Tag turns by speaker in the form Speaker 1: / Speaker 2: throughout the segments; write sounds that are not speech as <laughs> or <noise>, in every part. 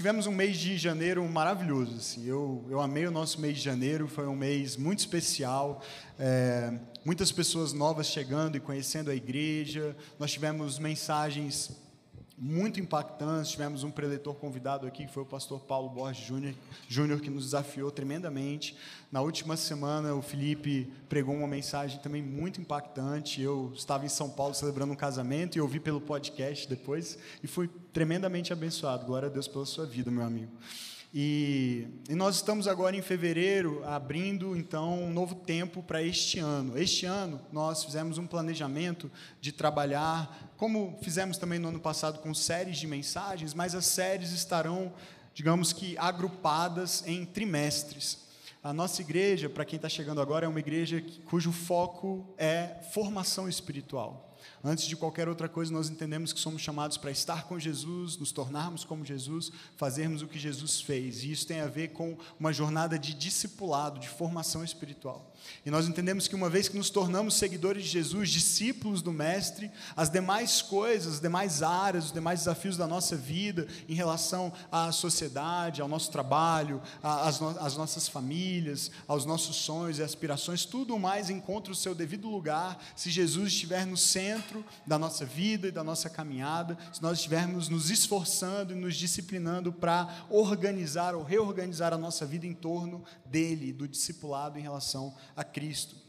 Speaker 1: tivemos um mês de janeiro maravilhoso. Assim. Eu, eu amei o nosso mês de janeiro, foi um mês muito especial. É, muitas pessoas novas chegando e conhecendo a igreja. Nós tivemos mensagens muito impactantes. Tivemos um preletor convidado aqui, que foi o pastor Paulo Borges Júnior, Júnior, que nos desafiou tremendamente. Na última semana, o Felipe pregou uma mensagem também muito impactante. Eu estava em São Paulo celebrando um casamento e ouvi pelo podcast depois e fui tremendamente abençoado. Glória a Deus pela sua vida, meu amigo. E, e, nós estamos agora em fevereiro abrindo então um novo tempo para este ano. Este ano nós fizemos um planejamento de trabalhar, como fizemos também no ano passado com séries de mensagens, mas as séries estarão, digamos que, agrupadas em trimestres. A nossa igreja, para quem está chegando agora, é uma igreja cujo foco é formação espiritual. Antes de qualquer outra coisa, nós entendemos que somos chamados para estar com Jesus, nos tornarmos como Jesus, fazermos o que Jesus fez. E isso tem a ver com uma jornada de discipulado, de formação espiritual. E nós entendemos que uma vez que nos tornamos seguidores de Jesus, discípulos do Mestre, as demais coisas, as demais áreas, os demais desafios da nossa vida em relação à sociedade, ao nosso trabalho, às, no às nossas famílias, aos nossos sonhos e aspirações, tudo mais encontra o seu devido lugar se Jesus estiver no centro da nossa vida e da nossa caminhada, se nós estivermos nos esforçando e nos disciplinando para organizar ou reorganizar a nossa vida em torno dele, do discipulado em relação a Cristo.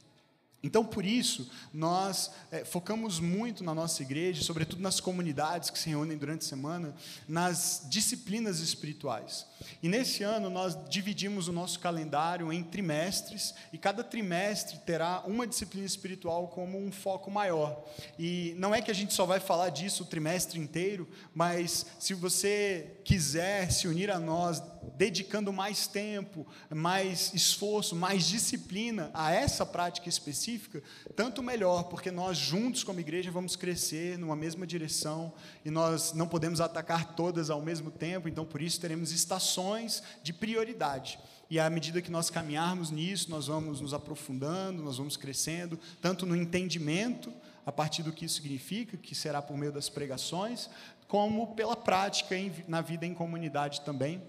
Speaker 1: Então, por isso, nós é, focamos muito na nossa igreja, sobretudo nas comunidades que se reúnem durante a semana, nas disciplinas espirituais. E nesse ano nós dividimos o nosso calendário em trimestres, e cada trimestre terá uma disciplina espiritual como um foco maior. E não é que a gente só vai falar disso o trimestre inteiro, mas se você quiser se unir a nós, dedicando mais tempo, mais esforço, mais disciplina a essa prática específica, tanto melhor, porque nós juntos como igreja vamos crescer numa mesma direção e nós não podemos atacar todas ao mesmo tempo, então por isso teremos estações de prioridade. E à medida que nós caminharmos nisso, nós vamos nos aprofundando, nós vamos crescendo, tanto no entendimento, a partir do que isso significa, que será por meio das pregações, como pela prática na vida em comunidade também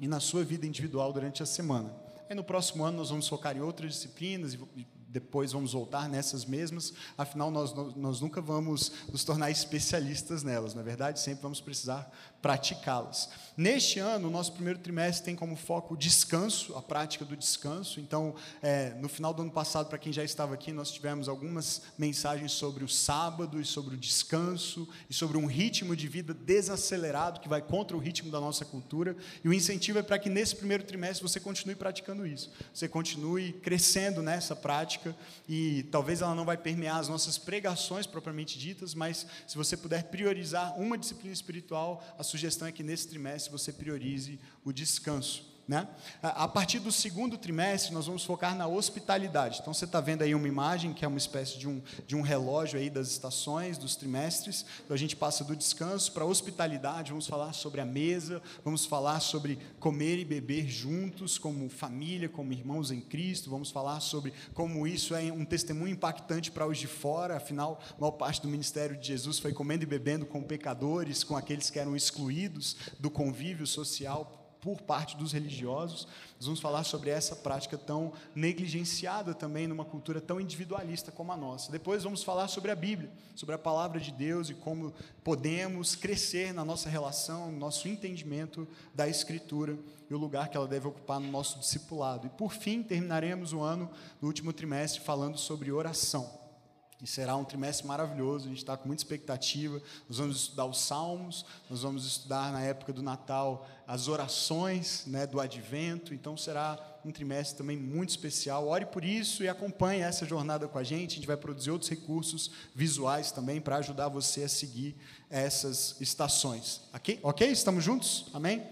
Speaker 1: e na sua vida individual durante a semana. Aí no próximo ano nós vamos focar em outras disciplinas e depois vamos voltar nessas mesmas, afinal nós, nós nunca vamos nos tornar especialistas nelas, na é verdade, sempre vamos precisar praticá-las. Neste ano, o nosso primeiro trimestre tem como foco o descanso, a prática do descanso. Então, é, no final do ano passado, para quem já estava aqui, nós tivemos algumas mensagens sobre o sábado e sobre o descanso e sobre um ritmo de vida desacelerado que vai contra o ritmo da nossa cultura. E o incentivo é para que nesse primeiro trimestre você continue praticando isso, você continue crescendo nessa prática e talvez ela não vai permear as nossas pregações propriamente ditas, mas se você puder priorizar uma disciplina espiritual, a sugestão é que nesse trimestre você priorize o descanso. Né? A partir do segundo trimestre, nós vamos focar na hospitalidade. Então, você está vendo aí uma imagem que é uma espécie de um, de um relógio aí das estações, dos trimestres. Então, a gente passa do descanso para a hospitalidade. Vamos falar sobre a mesa, vamos falar sobre comer e beber juntos, como família, como irmãos em Cristo. Vamos falar sobre como isso é um testemunho impactante para os de fora. Afinal, a maior parte do ministério de Jesus foi comendo e bebendo com pecadores, com aqueles que eram excluídos do convívio social por parte dos religiosos. Nós vamos falar sobre essa prática tão negligenciada também numa cultura tão individualista como a nossa. Depois vamos falar sobre a Bíblia, sobre a palavra de Deus e como podemos crescer na nossa relação, no nosso entendimento da Escritura e o lugar que ela deve ocupar no nosso discipulado. E por fim, terminaremos o ano, no último trimestre, falando sobre oração. E será um trimestre maravilhoso, a gente está com muita expectativa. Nós vamos estudar os Salmos, nós vamos estudar na época do Natal as orações né, do Advento, então será um trimestre também muito especial. Ore por isso e acompanhe essa jornada com a gente. A gente vai produzir outros recursos visuais também para ajudar você a seguir essas estações. Ok? Ok? Estamos juntos? Amém?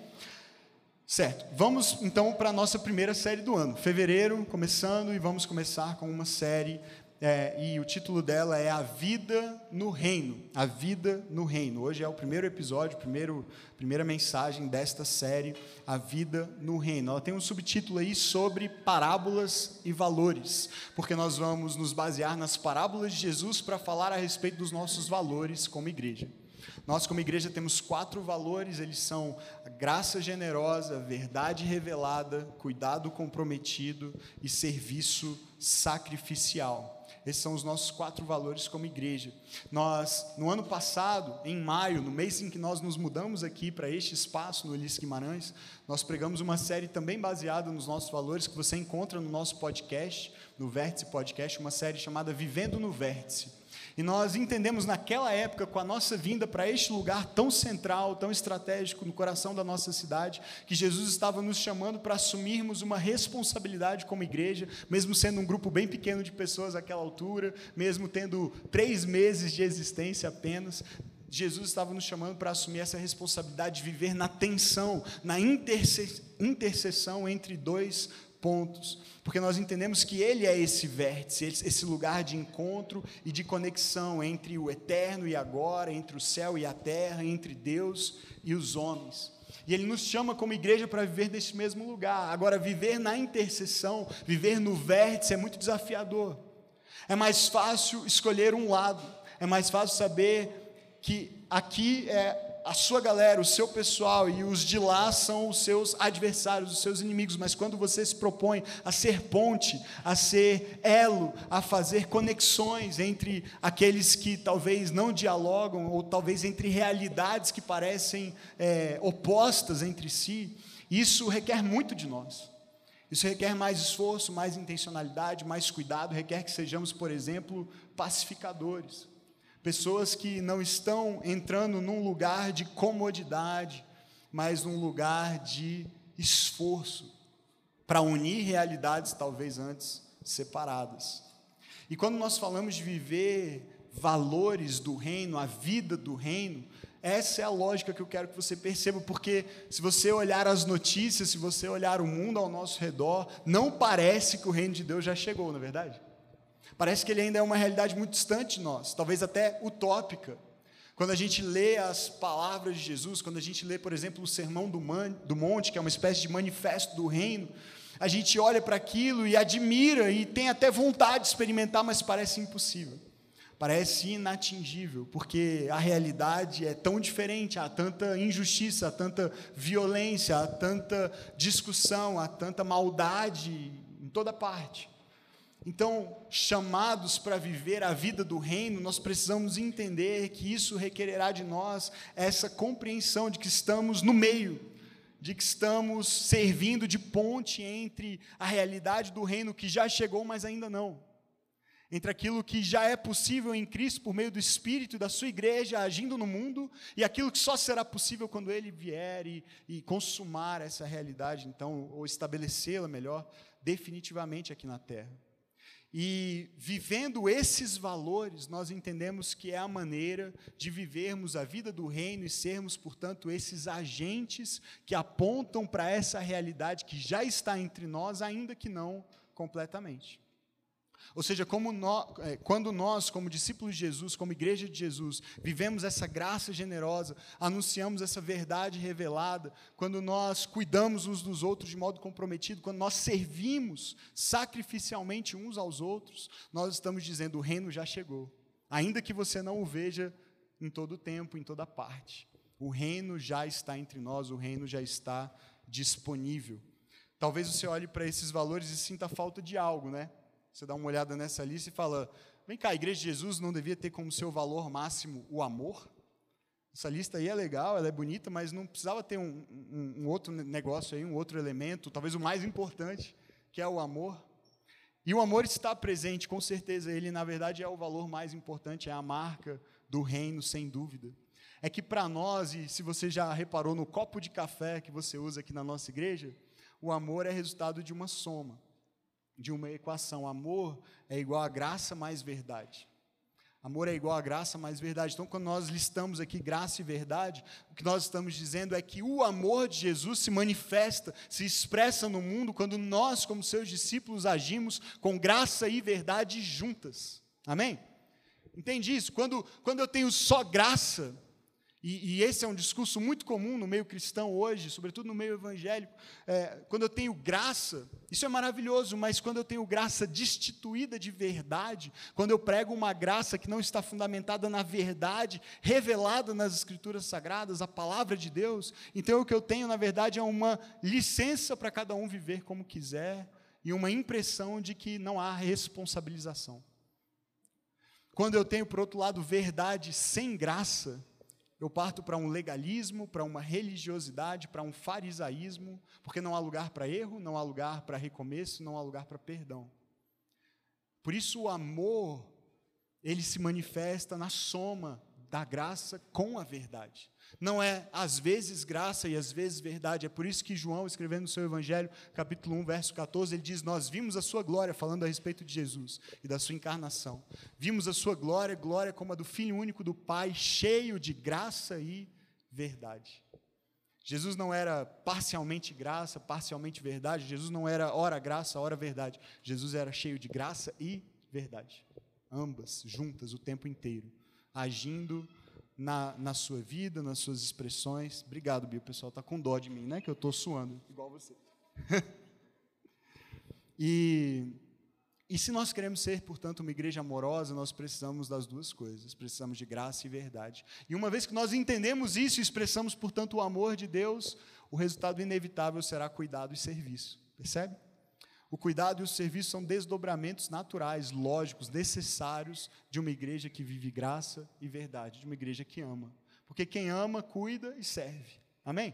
Speaker 1: Certo, vamos então para a nossa primeira série do ano. Fevereiro, começando, e vamos começar com uma série é, e o título dela é A Vida no Reino. A Vida no Reino. Hoje é o primeiro episódio, primeiro, primeira mensagem desta série, A Vida no Reino. Ela tem um subtítulo aí sobre parábolas e valores, porque nós vamos nos basear nas parábolas de Jesus para falar a respeito dos nossos valores como igreja. Nós, como igreja, temos quatro valores: eles são graça generosa, verdade revelada, cuidado comprometido e serviço sacrificial. Esses são os nossos quatro valores como igreja. Nós, no ano passado, em maio, no mês em que nós nos mudamos aqui para este espaço no Elis Guimarães, nós pregamos uma série também baseada nos nossos valores que você encontra no nosso podcast, no Vértice Podcast, uma série chamada Vivendo no Vértice. E nós entendemos naquela época, com a nossa vinda para este lugar tão central, tão estratégico no coração da nossa cidade, que Jesus estava nos chamando para assumirmos uma responsabilidade como igreja, mesmo sendo um grupo bem pequeno de pessoas àquela altura, mesmo tendo três meses de existência apenas. Jesus estava nos chamando para assumir essa responsabilidade de viver na tensão, na interseção entre dois pontos, porque nós entendemos que Ele é esse vértice, esse lugar de encontro e de conexão entre o eterno e agora, entre o céu e a terra, entre Deus e os homens. E Ele nos chama como igreja para viver nesse mesmo lugar. Agora, viver na intercessão, viver no vértice é muito desafiador. É mais fácil escolher um lado, é mais fácil saber que aqui é a sua galera, o seu pessoal e os de lá são os seus adversários, os seus inimigos, mas quando você se propõe a ser ponte, a ser elo, a fazer conexões entre aqueles que talvez não dialogam, ou talvez entre realidades que parecem é, opostas entre si, isso requer muito de nós. Isso requer mais esforço, mais intencionalidade, mais cuidado, requer que sejamos, por exemplo, pacificadores. Pessoas que não estão entrando num lugar de comodidade, mas num lugar de esforço para unir realidades talvez antes separadas. E quando nós falamos de viver valores do reino, a vida do reino, essa é a lógica que eu quero que você perceba, porque se você olhar as notícias, se você olhar o mundo ao nosso redor, não parece que o reino de Deus já chegou, não é verdade? Parece que ele ainda é uma realidade muito distante de nós, talvez até utópica. Quando a gente lê as palavras de Jesus, quando a gente lê, por exemplo, o Sermão do, Man, do Monte, que é uma espécie de manifesto do reino, a gente olha para aquilo e admira e tem até vontade de experimentar, mas parece impossível. Parece inatingível, porque a realidade é tão diferente, há tanta injustiça, há tanta violência, há tanta discussão, há tanta maldade em toda parte. Então, chamados para viver a vida do reino, nós precisamos entender que isso requererá de nós essa compreensão de que estamos no meio, de que estamos servindo de ponte entre a realidade do reino que já chegou, mas ainda não. Entre aquilo que já é possível em Cristo por meio do Espírito da sua igreja agindo no mundo, e aquilo que só será possível quando Ele vier e, e consumar essa realidade, então, ou estabelecê-la melhor, definitivamente aqui na terra. E vivendo esses valores, nós entendemos que é a maneira de vivermos a vida do reino e sermos, portanto, esses agentes que apontam para essa realidade que já está entre nós, ainda que não completamente. Ou seja, é, quando nós, como discípulos de Jesus, como igreja de Jesus, vivemos essa graça generosa, anunciamos essa verdade revelada, quando nós cuidamos uns dos outros de modo comprometido, quando nós servimos sacrificialmente uns aos outros, nós estamos dizendo: o reino já chegou. Ainda que você não o veja em todo tempo, em toda parte. O reino já está entre nós, o reino já está disponível. Talvez você olhe para esses valores e sinta falta de algo, né? Você dá uma olhada nessa lista e fala: vem cá, a igreja de Jesus não devia ter como seu valor máximo o amor? Essa lista aí é legal, ela é bonita, mas não precisava ter um, um, um outro negócio aí, um outro elemento, talvez o mais importante, que é o amor. E o amor está presente, com certeza, ele na verdade é o valor mais importante, é a marca do reino, sem dúvida. É que para nós, e se você já reparou no copo de café que você usa aqui na nossa igreja, o amor é resultado de uma soma, de uma equação. Amor é igual a graça mais verdade. Amor é igual a graça mais verdade. Então, quando nós listamos aqui graça e verdade, o que nós estamos dizendo é que o amor de Jesus se manifesta, se expressa no mundo quando nós, como seus discípulos, agimos com graça e verdade juntas. Amém? Entende isso? Quando, quando eu tenho só graça, e, e, esse é um discurso muito comum no meio cristão hoje, sobretudo no meio evangélico. É, quando eu tenho graça, isso é maravilhoso, mas quando eu tenho graça destituída de verdade, quando eu prego uma graça que não está fundamentada na verdade, revelada nas Escrituras Sagradas, a palavra de Deus, então o que eu tenho, na verdade, é uma licença para cada um viver como quiser e uma impressão de que não há responsabilização. Quando eu tenho, por outro lado, verdade sem graça, eu parto para um legalismo, para uma religiosidade, para um farisaísmo, porque não há lugar para erro, não há lugar para recomeço, não há lugar para perdão. Por isso o amor, ele se manifesta na soma da graça com a verdade. Não é às vezes graça e às vezes verdade. É por isso que João, escrevendo no seu Evangelho, capítulo 1, verso 14, ele diz: Nós vimos a sua glória, falando a respeito de Jesus e da sua encarnação. Vimos a sua glória, glória como a do Filho único do Pai, cheio de graça e verdade. Jesus não era parcialmente graça, parcialmente verdade. Jesus não era ora graça, ora verdade. Jesus era cheio de graça e verdade. Ambas, juntas, o tempo inteiro, agindo na, na sua vida, nas suas expressões. Obrigado, Bia. O pessoal está com dó de mim, né? Que eu estou suando, igual você. <laughs> e, e se nós queremos ser, portanto, uma igreja amorosa, nós precisamos das duas coisas. Precisamos de graça e verdade. E uma vez que nós entendemos isso e expressamos, portanto, o amor de Deus, o resultado inevitável será cuidado e serviço. Percebe? O cuidado e o serviço são desdobramentos naturais, lógicos, necessários de uma igreja que vive graça e verdade, de uma igreja que ama. Porque quem ama, cuida e serve. Amém?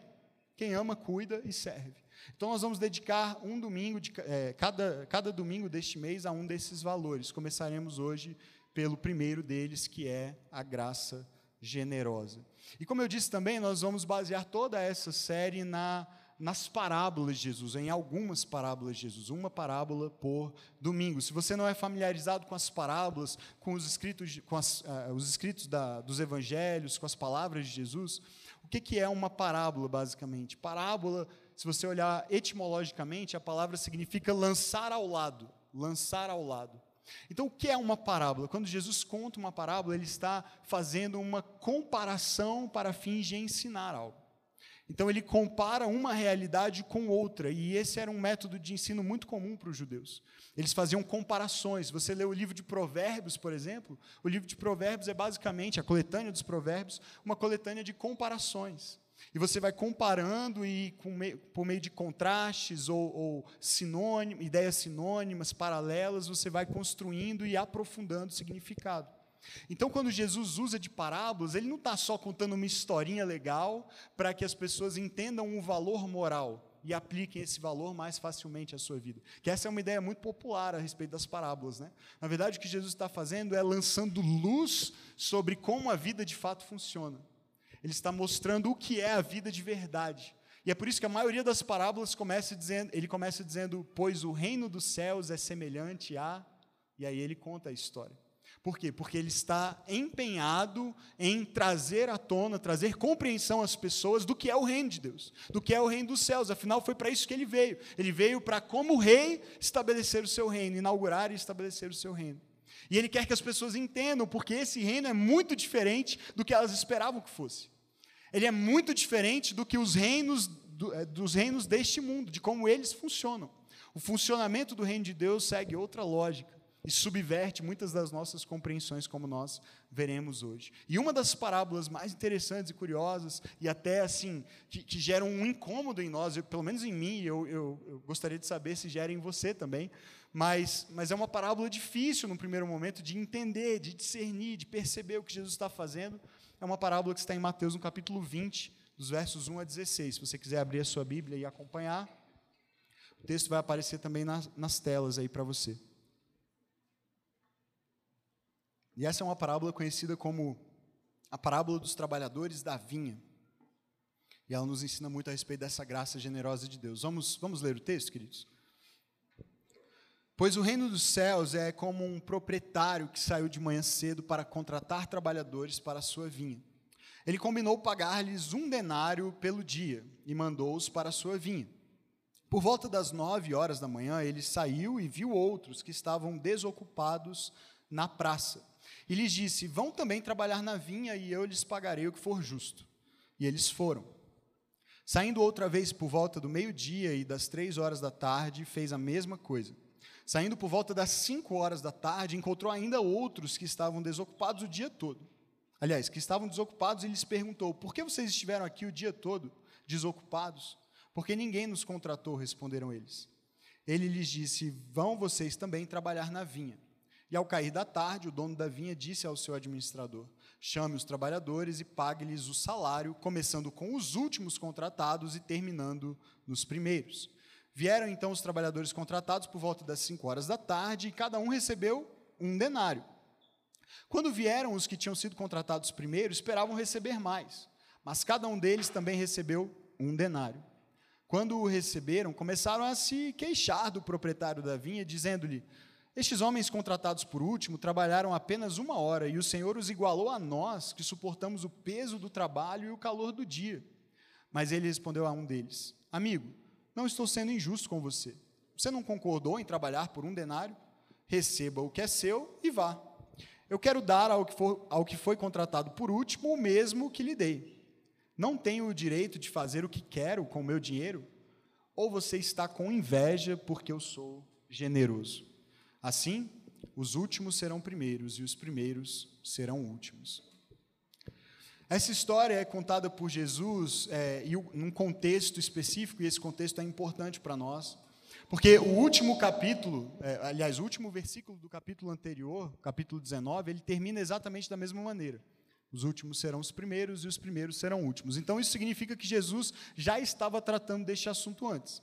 Speaker 1: Quem ama, cuida e serve. Então, nós vamos dedicar um domingo, de, é, cada, cada domingo deste mês, a um desses valores. Começaremos hoje pelo primeiro deles, que é a graça generosa. E como eu disse também, nós vamos basear toda essa série na nas parábolas de Jesus, em algumas parábolas de Jesus, uma parábola por domingo. Se você não é familiarizado com as parábolas, com os escritos, com as, uh, os escritos da, dos evangelhos, com as palavras de Jesus, o que, que é uma parábola, basicamente? Parábola, se você olhar etimologicamente, a palavra significa lançar ao lado, lançar ao lado. Então, o que é uma parábola? Quando Jesus conta uma parábola, ele está fazendo uma comparação para fins de ensinar algo. Então ele compara uma realidade com outra, e esse era um método de ensino muito comum para os judeus. Eles faziam comparações. Você lê o livro de Provérbios, por exemplo, o livro de Provérbios é basicamente a coletânea dos Provérbios, uma coletânea de comparações. E você vai comparando e por meio de contrastes ou, ou sinônimo, ideias sinônimas, paralelas, você vai construindo e aprofundando o significado. Então, quando Jesus usa de parábolas, ele não está só contando uma historinha legal para que as pessoas entendam um valor moral e apliquem esse valor mais facilmente à sua vida. Que essa é uma ideia muito popular a respeito das parábolas. Né? Na verdade, o que Jesus está fazendo é lançando luz sobre como a vida de fato funciona. Ele está mostrando o que é a vida de verdade. E é por isso que a maioria das parábolas começa dizendo, ele começa dizendo, pois o reino dos céus é semelhante a. E aí ele conta a história. Por quê? Porque ele está empenhado em trazer à tona, trazer compreensão às pessoas do que é o reino de Deus, do que é o reino dos céus. Afinal, foi para isso que ele veio. Ele veio para, como rei, estabelecer o seu reino, inaugurar e estabelecer o seu reino. E ele quer que as pessoas entendam, porque esse reino é muito diferente do que elas esperavam que fosse. Ele é muito diferente do que os reinos é, dos reinos deste mundo, de como eles funcionam. O funcionamento do reino de Deus segue outra lógica e subverte muitas das nossas compreensões, como nós veremos hoje. E uma das parábolas mais interessantes e curiosas, e até assim, que, que geram um incômodo em nós, eu, pelo menos em mim, eu, eu, eu, gostaria de saber se gera em você também, mas, mas é uma parábola difícil no primeiro momento de entender, de discernir, de perceber o que Jesus está fazendo. É uma parábola que está em Mateus, no capítulo 20, dos versos 1 a 16. Se você quiser abrir a sua Bíblia e acompanhar, o texto vai aparecer também nas, nas telas aí para você. E essa é uma parábola conhecida como a parábola dos trabalhadores da vinha. E ela nos ensina muito a respeito dessa graça generosa de Deus. Vamos, vamos ler o texto, queridos? Pois o reino dos céus é como um proprietário que saiu de manhã cedo para contratar trabalhadores para a sua vinha. Ele combinou pagar-lhes um denário pelo dia e mandou-os para a sua vinha. Por volta das nove horas da manhã, ele saiu e viu outros que estavam desocupados na praça. E lhes disse: Vão também trabalhar na vinha e eu lhes pagarei o que for justo. E eles foram. Saindo outra vez por volta do meio-dia e das três horas da tarde, fez a mesma coisa. Saindo por volta das cinco horas da tarde, encontrou ainda outros que estavam desocupados o dia todo. Aliás, que estavam desocupados e lhes perguntou: Por que vocês estiveram aqui o dia todo desocupados? Porque ninguém nos contratou, responderam eles. Ele lhes disse: Vão vocês também trabalhar na vinha. E ao cair da tarde, o dono da vinha disse ao seu administrador: Chame os trabalhadores e pague-lhes o salário, começando com os últimos contratados e terminando nos primeiros. Vieram então os trabalhadores contratados por volta das cinco horas da tarde e cada um recebeu um denário. Quando vieram os que tinham sido contratados primeiro, esperavam receber mais, mas cada um deles também recebeu um denário. Quando o receberam, começaram a se queixar do proprietário da vinha, dizendo-lhe: estes homens contratados por último trabalharam apenas uma hora e o Senhor os igualou a nós, que suportamos o peso do trabalho e o calor do dia. Mas ele respondeu a um deles: Amigo, não estou sendo injusto com você. Você não concordou em trabalhar por um denário? Receba o que é seu e vá. Eu quero dar ao que, for, ao que foi contratado por último o mesmo que lhe dei. Não tenho o direito de fazer o que quero com o meu dinheiro? Ou você está com inveja porque eu sou generoso? Assim, os últimos serão primeiros e os primeiros serão últimos. Essa história é contada por Jesus é, em um contexto específico, e esse contexto é importante para nós, porque o último capítulo, é, aliás, o último versículo do capítulo anterior, capítulo 19, ele termina exatamente da mesma maneira. Os últimos serão os primeiros e os primeiros serão últimos. Então, isso significa que Jesus já estava tratando deste assunto antes.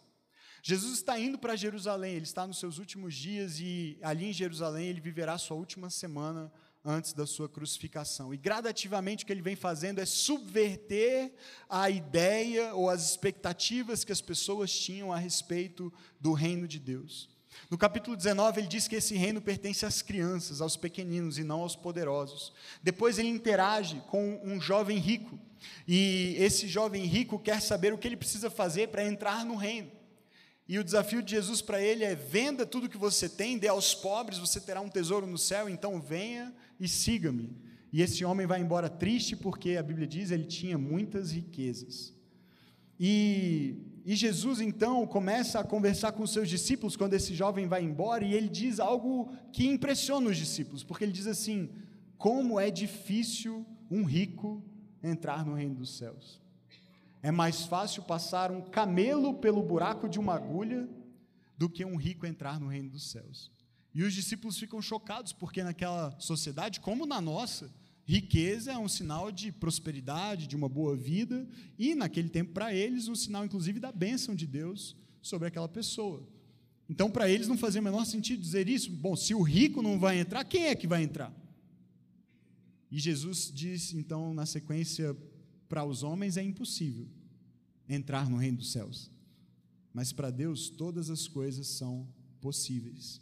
Speaker 1: Jesus está indo para Jerusalém, ele está nos seus últimos dias e ali em Jerusalém ele viverá sua última semana antes da sua crucificação. E gradativamente o que ele vem fazendo é subverter a ideia ou as expectativas que as pessoas tinham a respeito do reino de Deus. No capítulo 19, ele diz que esse reino pertence às crianças, aos pequeninos e não aos poderosos. Depois, ele interage com um jovem rico. E esse jovem rico quer saber o que ele precisa fazer para entrar no reino. E o desafio de Jesus para ele é: venda tudo que você tem, dê aos pobres, você terá um tesouro no céu, então venha e siga-me. E esse homem vai embora triste porque a Bíblia diz ele tinha muitas riquezas. E, e Jesus então começa a conversar com seus discípulos quando esse jovem vai embora e ele diz algo que impressiona os discípulos, porque ele diz assim: como é difícil um rico entrar no reino dos céus. É mais fácil passar um camelo pelo buraco de uma agulha do que um rico entrar no reino dos céus. E os discípulos ficam chocados, porque naquela sociedade, como na nossa, riqueza é um sinal de prosperidade, de uma boa vida, e naquele tempo, para eles, um sinal, inclusive, da bênção de Deus sobre aquela pessoa. Então, para eles, não fazia o menor sentido dizer isso. Bom, se o rico não vai entrar, quem é que vai entrar? E Jesus diz, então, na sequência para os homens é impossível entrar no reino dos céus, mas para Deus todas as coisas são possíveis.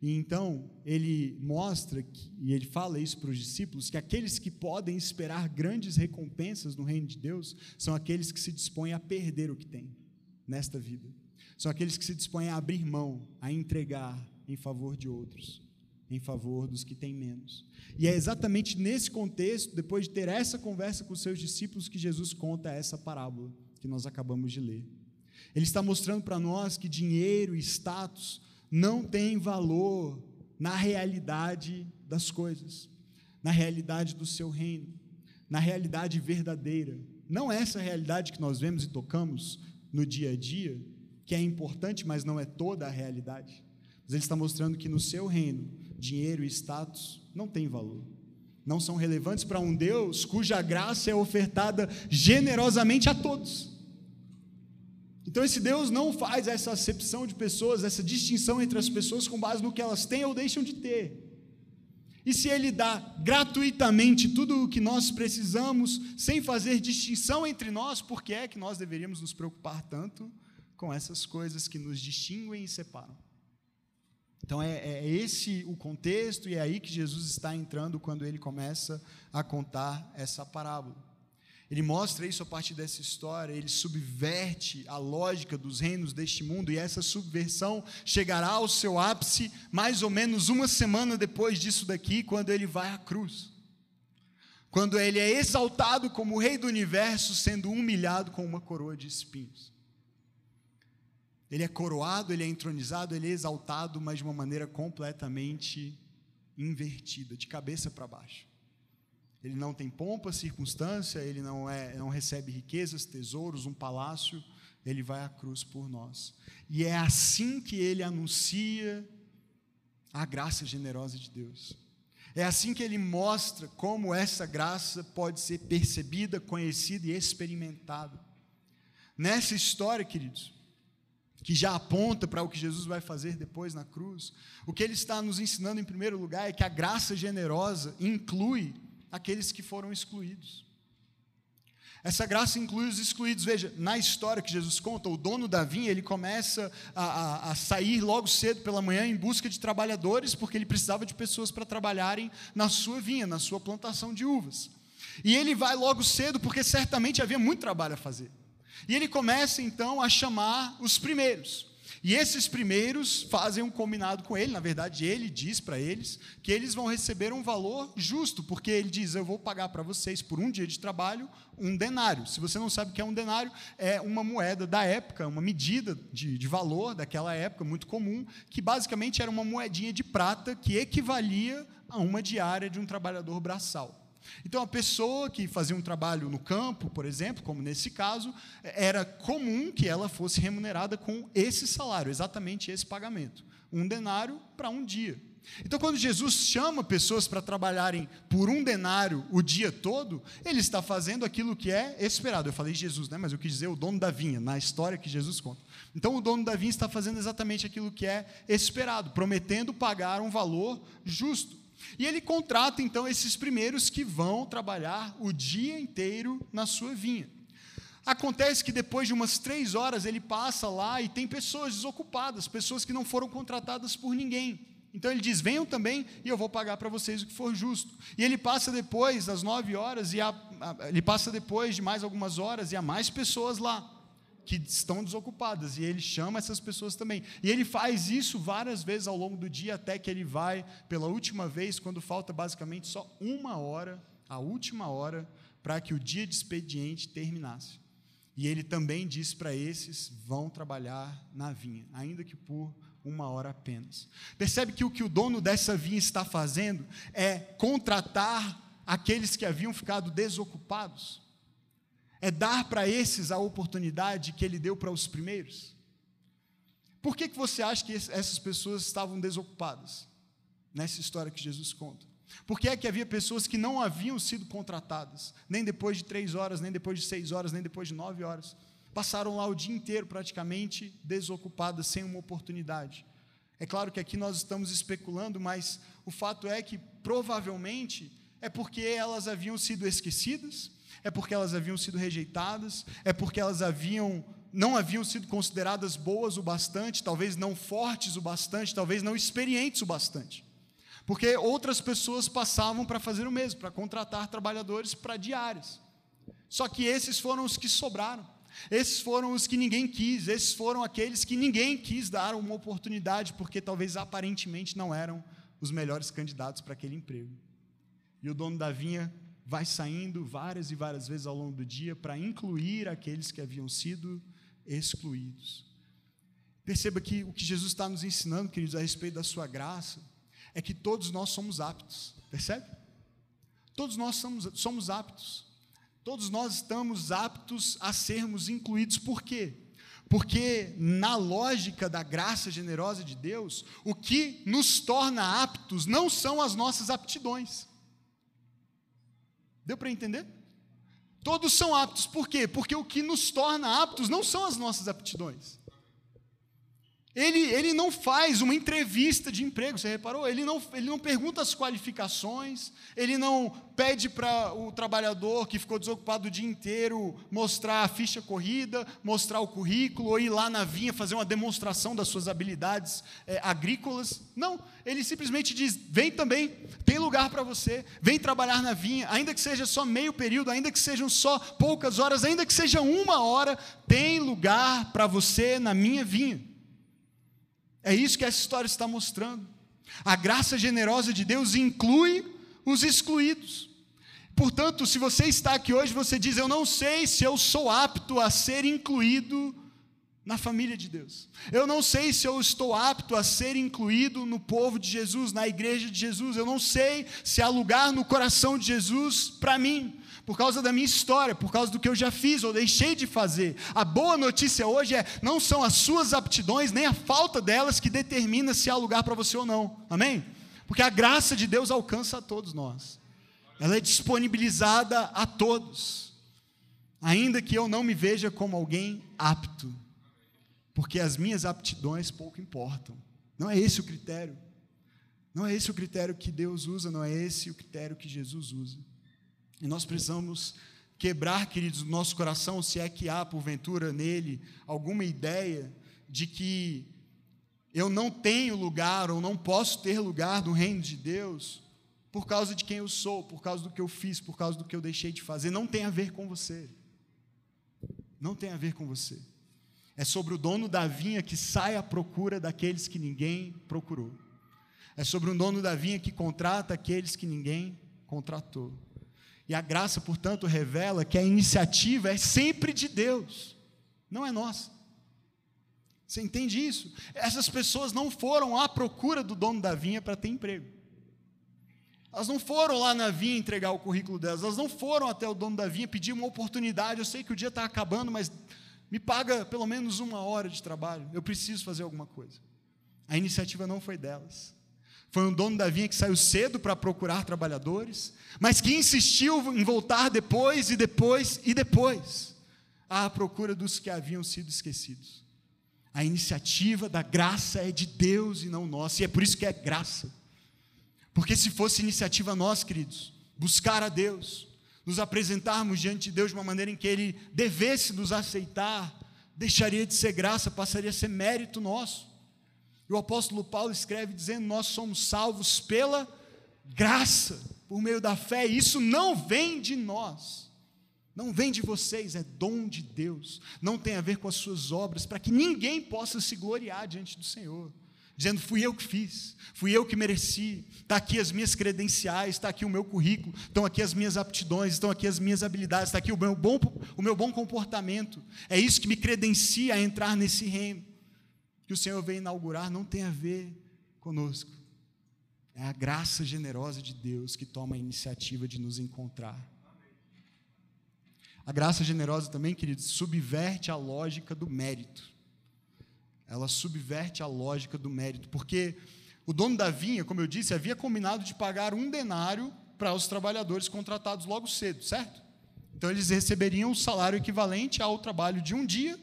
Speaker 1: E então ele mostra que, e ele fala isso para os discípulos que aqueles que podem esperar grandes recompensas no reino de Deus são aqueles que se dispõem a perder o que têm nesta vida. São aqueles que se dispõem a abrir mão, a entregar em favor de outros em favor dos que têm menos. E é exatamente nesse contexto, depois de ter essa conversa com os seus discípulos, que Jesus conta essa parábola que nós acabamos de ler. Ele está mostrando para nós que dinheiro e status não têm valor na realidade das coisas, na realidade do seu reino, na realidade verdadeira. Não é essa realidade que nós vemos e tocamos no dia a dia, que é importante, mas não é toda a realidade. Mas ele está mostrando que no seu reino, dinheiro e status não têm valor. Não são relevantes para um Deus cuja graça é ofertada generosamente a todos. Então, esse Deus não faz essa acepção de pessoas, essa distinção entre as pessoas com base no que elas têm ou deixam de ter. E se Ele dá gratuitamente tudo o que nós precisamos, sem fazer distinção entre nós, por que é que nós deveríamos nos preocupar tanto com essas coisas que nos distinguem e separam? Então é, é, esse o contexto e é aí que Jesus está entrando quando ele começa a contar essa parábola. Ele mostra isso a partir dessa história, ele subverte a lógica dos reinos deste mundo, e essa subversão chegará ao seu ápice mais ou menos uma semana depois disso daqui, quando ele vai à cruz. Quando ele é exaltado como rei do universo, sendo humilhado com uma coroa de espinhos. Ele é coroado, ele é entronizado, ele é exaltado, mas de uma maneira completamente invertida, de cabeça para baixo. Ele não tem pompa, circunstância, ele não, é, não recebe riquezas, tesouros, um palácio, ele vai à cruz por nós. E é assim que ele anuncia a graça generosa de Deus. É assim que ele mostra como essa graça pode ser percebida, conhecida e experimentada. Nessa história, queridos, que já aponta para o que Jesus vai fazer depois na cruz, o que ele está nos ensinando em primeiro lugar é que a graça generosa inclui aqueles que foram excluídos. Essa graça inclui os excluídos. Veja, na história que Jesus conta, o dono da vinha ele começa a, a, a, sair logo cedo pela manhã em busca de trabalhadores, porque ele precisava de pessoas para trabalharem na sua vinha, na sua plantação de uvas. E ele vai logo cedo porque certamente havia muito trabalho a fazer. E ele começa então a chamar os primeiros. E esses primeiros fazem um combinado com ele, na verdade, ele diz para eles que eles vão receber um valor justo, porque ele diz: Eu vou pagar para vocês por um dia de trabalho um denário. Se você não sabe o que é um denário, é uma moeda da época, uma medida de, de valor daquela época, muito comum, que basicamente era uma moedinha de prata que equivalia a uma diária de um trabalhador braçal. Então, a pessoa que fazia um trabalho no campo, por exemplo, como nesse caso, era comum que ela fosse remunerada com esse salário, exatamente esse pagamento. Um denário para um dia. Então, quando Jesus chama pessoas para trabalharem por um denário o dia todo, ele está fazendo aquilo que é esperado. Eu falei Jesus, né? mas eu quis dizer o dono da vinha, na história que Jesus conta. Então, o dono da vinha está fazendo exatamente aquilo que é esperado, prometendo pagar um valor justo. E ele contrata então esses primeiros que vão trabalhar o dia inteiro na sua vinha. Acontece que depois de umas três horas ele passa lá e tem pessoas desocupadas, pessoas que não foram contratadas por ninguém. Então ele diz: venham também e eu vou pagar para vocês o que for justo. E ele passa depois das nove horas e há, ele passa depois de mais algumas horas e há mais pessoas lá que estão desocupadas, e ele chama essas pessoas também. E ele faz isso várias vezes ao longo do dia, até que ele vai, pela última vez, quando falta basicamente só uma hora, a última hora, para que o dia de expediente terminasse. E ele também diz para esses: vão trabalhar na vinha, ainda que por uma hora apenas. Percebe que o que o dono dessa vinha está fazendo é contratar aqueles que haviam ficado desocupados é dar para esses a oportunidade que ele deu para os primeiros? Por que, que você acha que essas pessoas estavam desocupadas nessa história que Jesus conta? Por que é que havia pessoas que não haviam sido contratadas, nem depois de três horas, nem depois de seis horas, nem depois de nove horas? Passaram lá o dia inteiro praticamente desocupadas, sem uma oportunidade. É claro que aqui nós estamos especulando, mas o fato é que provavelmente é porque elas haviam sido esquecidas, é porque elas haviam sido rejeitadas, é porque elas haviam não haviam sido consideradas boas o bastante, talvez não fortes o bastante, talvez não experientes o bastante. Porque outras pessoas passavam para fazer o mesmo, para contratar trabalhadores para diárias. Só que esses foram os que sobraram. Esses foram os que ninguém quis, esses foram aqueles que ninguém quis dar uma oportunidade, porque talvez aparentemente não eram os melhores candidatos para aquele emprego. E o dono da vinha vai saindo várias e várias vezes ao longo do dia para incluir aqueles que haviam sido excluídos. Perceba que o que Jesus está nos ensinando, queridos, a respeito da sua graça, é que todos nós somos aptos, percebe? Todos nós somos, somos aptos. Todos nós estamos aptos a sermos incluídos. Por quê? Porque, na lógica da graça generosa de Deus, o que nos torna aptos não são as nossas aptidões. Deu para entender? Todos são aptos, por quê? Porque o que nos torna aptos não são as nossas aptidões. Ele, ele não faz uma entrevista de emprego, você reparou? Ele não, ele não pergunta as qualificações, ele não pede para o trabalhador que ficou desocupado o dia inteiro mostrar a ficha corrida, mostrar o currículo, ou ir lá na vinha fazer uma demonstração das suas habilidades é, agrícolas. Não, ele simplesmente diz: vem também, tem lugar para você, vem trabalhar na vinha, ainda que seja só meio período, ainda que sejam só poucas horas, ainda que seja uma hora, tem lugar para você na minha vinha. É isso que essa história está mostrando. A graça generosa de Deus inclui os excluídos. Portanto, se você está aqui hoje, você diz: Eu não sei se eu sou apto a ser incluído na família de Deus. Eu não sei se eu estou apto a ser incluído no povo de Jesus, na igreja de Jesus. Eu não sei se há lugar no coração de Jesus para mim por causa da minha história, por causa do que eu já fiz ou deixei de fazer. A boa notícia hoje é: não são as suas aptidões, nem a falta delas que determina se há lugar para você ou não. Amém? Porque a graça de Deus alcança a todos nós. Ela é disponibilizada a todos. Ainda que eu não me veja como alguém apto. Porque as minhas aptidões pouco importam. Não é esse o critério. Não é esse o critério que Deus usa, não é esse o critério que Jesus usa. E nós precisamos quebrar, queridos, no nosso coração, se é que há, porventura, nele alguma ideia de que eu não tenho lugar ou não posso ter lugar no reino de Deus por causa de quem eu sou, por causa do que eu fiz, por causa do que eu deixei de fazer. Não tem a ver com você. Não tem a ver com você. É sobre o dono da vinha que sai à procura daqueles que ninguém procurou. É sobre um dono da vinha que contrata aqueles que ninguém contratou. E a graça, portanto, revela que a iniciativa é sempre de Deus, não é nossa. Você entende isso? Essas pessoas não foram à procura do dono da vinha para ter emprego. Elas não foram lá na vinha entregar o currículo delas, elas não foram até o dono da vinha pedir uma oportunidade. Eu sei que o dia está acabando, mas me paga pelo menos uma hora de trabalho, eu preciso fazer alguma coisa. A iniciativa não foi delas. Foi um dono da vinha que saiu cedo para procurar trabalhadores, mas que insistiu em voltar depois e depois e depois, à procura dos que haviam sido esquecidos. A iniciativa da graça é de Deus e não nossa, e é por isso que é graça. Porque se fosse iniciativa nossa, queridos, buscar a Deus, nos apresentarmos diante de Deus de uma maneira em que Ele devesse nos aceitar, deixaria de ser graça, passaria a ser mérito nosso. E o apóstolo Paulo escreve dizendo: Nós somos salvos pela graça, por meio da fé, e isso não vem de nós, não vem de vocês, é dom de Deus, não tem a ver com as suas obras, para que ninguém possa se gloriar diante do Senhor dizendo: fui eu que fiz, fui eu que mereci, está aqui as minhas credenciais, está aqui o meu currículo, estão aqui as minhas aptidões, estão aqui as minhas habilidades, está aqui o meu, bom, o meu bom comportamento, é isso que me credencia a entrar nesse reino que o Senhor veio inaugurar não tem a ver conosco. É a graça generosa de Deus que toma a iniciativa de nos encontrar. A graça generosa também, queridos, subverte a lógica do mérito. Ela subverte a lógica do mérito, porque o dono da vinha, como eu disse, havia combinado de pagar um denário para os trabalhadores contratados logo cedo, certo? Então eles receberiam o salário equivalente ao trabalho de um dia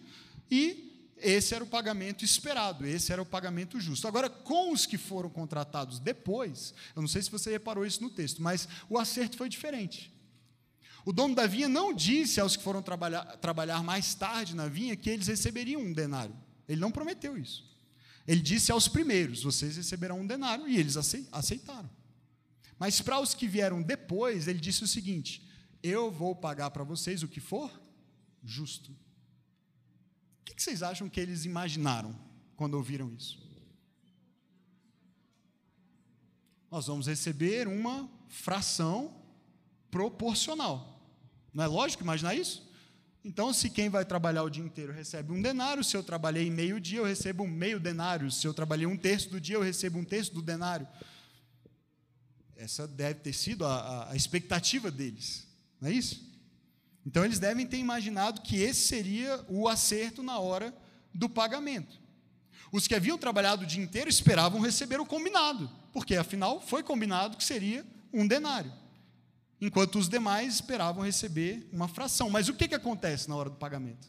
Speaker 1: e esse era o pagamento esperado, esse era o pagamento justo. Agora, com os que foram contratados depois, eu não sei se você reparou isso no texto, mas o acerto foi diferente. O dono da vinha não disse aos que foram trabalhar, trabalhar mais tarde na vinha que eles receberiam um denário. Ele não prometeu isso. Ele disse aos primeiros: vocês receberão um denário, e eles aceitaram. Mas para os que vieram depois, ele disse o seguinte: eu vou pagar para vocês o que for justo que vocês acham que eles imaginaram quando ouviram isso? Nós vamos receber uma fração proporcional. Não é lógico imaginar isso? Então, se quem vai trabalhar o dia inteiro recebe um denário, se eu trabalhei meio dia, eu recebo meio denário. Se eu trabalhei um terço do dia, eu recebo um terço do denário. Essa deve ter sido a, a, a expectativa deles, não é isso? Então eles devem ter imaginado que esse seria o acerto na hora do pagamento. Os que haviam trabalhado o dia inteiro esperavam receber o combinado, porque afinal foi combinado que seria um denário. Enquanto os demais esperavam receber uma fração. Mas o que, que acontece na hora do pagamento?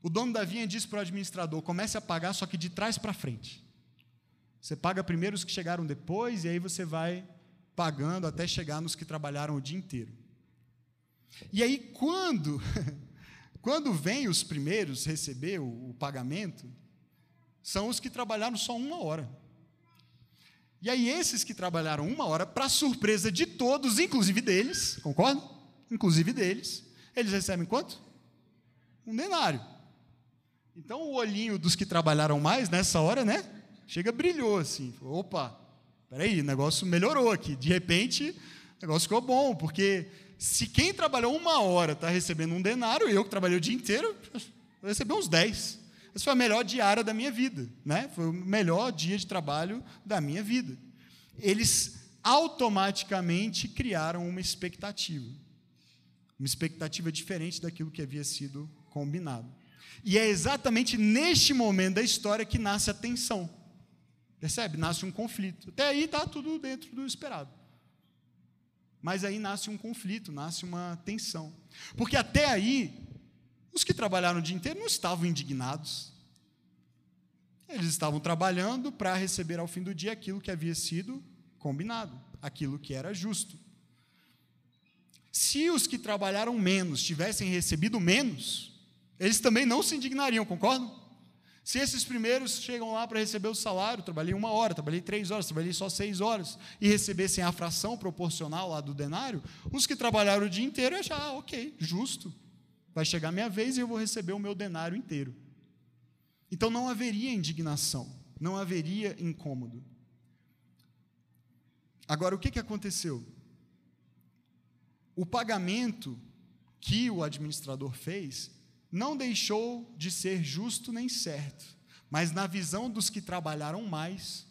Speaker 1: O dono da vinha disse para o administrador: comece a pagar, só que de trás para frente. Você paga primeiro os que chegaram depois, e aí você vai pagando até chegar nos que trabalharam o dia inteiro. E aí, quando, <laughs> quando vem os primeiros receber o, o pagamento, são os que trabalharam só uma hora. E aí, esses que trabalharam uma hora, para surpresa de todos, inclusive deles, concorda? Inclusive deles, eles recebem quanto? Um denário. Então, o olhinho dos que trabalharam mais nessa hora, né? Chega, brilhou assim. Opa, peraí, o negócio melhorou aqui. De repente, o negócio ficou bom, porque se quem trabalhou uma hora está recebendo um denário, eu que trabalhei o dia inteiro, vou receber uns 10. Essa foi a melhor diária da minha vida, né? Foi o melhor dia de trabalho da minha vida. Eles automaticamente criaram uma expectativa. Uma expectativa diferente daquilo que havia sido combinado. E é exatamente neste momento da história que nasce a tensão. Percebe? Nasce um conflito. Até aí está tudo dentro do esperado. Mas aí nasce um conflito, nasce uma tensão. Porque até aí, os que trabalharam o dia inteiro não estavam indignados. Eles estavam trabalhando para receber ao fim do dia aquilo que havia sido combinado, aquilo que era justo. Se os que trabalharam menos tivessem recebido menos, eles também não se indignariam, concordam? Se esses primeiros chegam lá para receber o salário, trabalhei uma hora, trabalhei três horas, trabalhei só seis horas, e recebessem a fração proporcional lá do denário, os que trabalharam o dia inteiro achar, ah, ok, justo, vai chegar a minha vez e eu vou receber o meu denário inteiro. Então não haveria indignação, não haveria incômodo. Agora, o que, que aconteceu? O pagamento que o administrador fez não deixou de ser justo nem certo, mas na visão dos que trabalharam mais,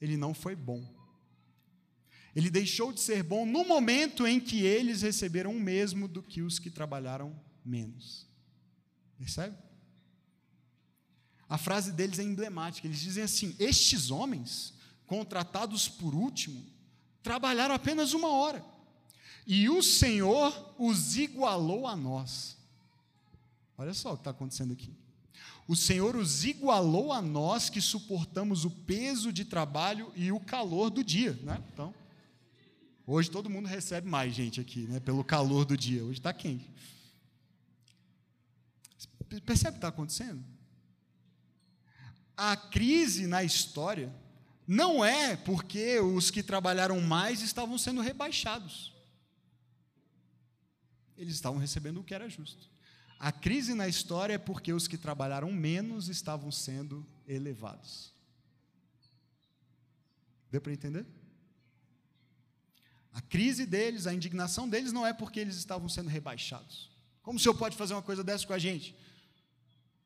Speaker 1: ele não foi bom. Ele deixou de ser bom no momento em que eles receberam o mesmo do que os que trabalharam menos. Percebe? A frase deles é emblemática. Eles dizem assim: Estes homens, contratados por último, trabalharam apenas uma hora, e o Senhor os igualou a nós. Olha só o que está acontecendo aqui. O Senhor os igualou a nós que suportamos o peso de trabalho e o calor do dia. Né? Então, hoje todo mundo recebe mais gente aqui, né? pelo calor do dia. Hoje está quente. Percebe o que está acontecendo? A crise na história não é porque os que trabalharam mais estavam sendo rebaixados. Eles estavam recebendo o que era justo. A crise na história é porque os que trabalharam menos estavam sendo elevados. Deu para entender? A crise deles, a indignação deles não é porque eles estavam sendo rebaixados. Como o senhor pode fazer uma coisa dessa com a gente?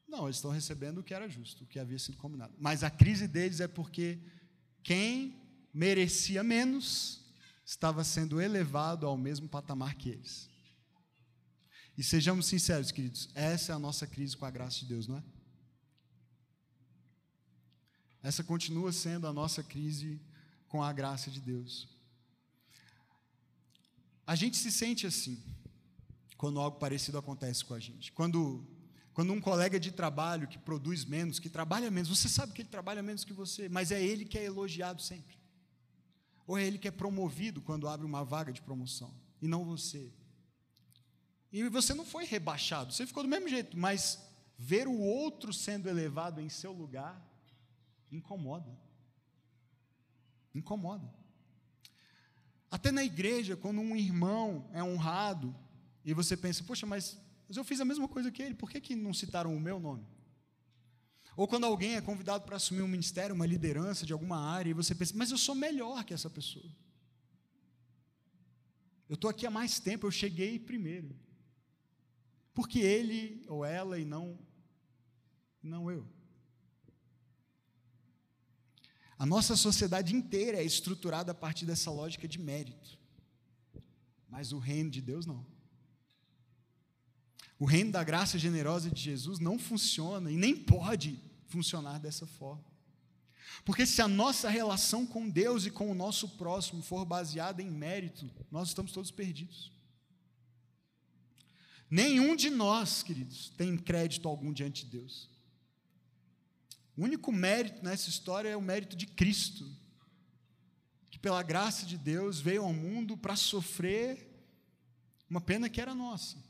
Speaker 1: Não, eles estão recebendo o que era justo, o que havia sido combinado. Mas a crise deles é porque quem merecia menos estava sendo elevado ao mesmo patamar que eles. E sejamos sinceros, queridos, essa é a nossa crise com a graça de Deus, não é? Essa continua sendo a nossa crise com a graça de Deus. A gente se sente assim quando algo parecido acontece com a gente. Quando, quando um colega de trabalho que produz menos, que trabalha menos, você sabe que ele trabalha menos que você, mas é ele que é elogiado sempre. Ou é ele que é promovido quando abre uma vaga de promoção, e não você. E você não foi rebaixado, você ficou do mesmo jeito, mas ver o outro sendo elevado em seu lugar incomoda. Incomoda. Até na igreja, quando um irmão é honrado, e você pensa, poxa, mas, mas eu fiz a mesma coisa que ele, por que, que não citaram o meu nome? Ou quando alguém é convidado para assumir um ministério, uma liderança de alguma área, e você pensa, mas eu sou melhor que essa pessoa. Eu estou aqui há mais tempo, eu cheguei primeiro. Porque ele ou ela e não não eu. A nossa sociedade inteira é estruturada a partir dessa lógica de mérito. Mas o reino de Deus não. O reino da graça generosa de Jesus não funciona e nem pode funcionar dessa forma. Porque se a nossa relação com Deus e com o nosso próximo for baseada em mérito, nós estamos todos perdidos. Nenhum de nós, queridos, tem crédito algum diante de Deus. O único mérito nessa história é o mérito de Cristo, que pela graça de Deus veio ao mundo para sofrer uma pena que era nossa.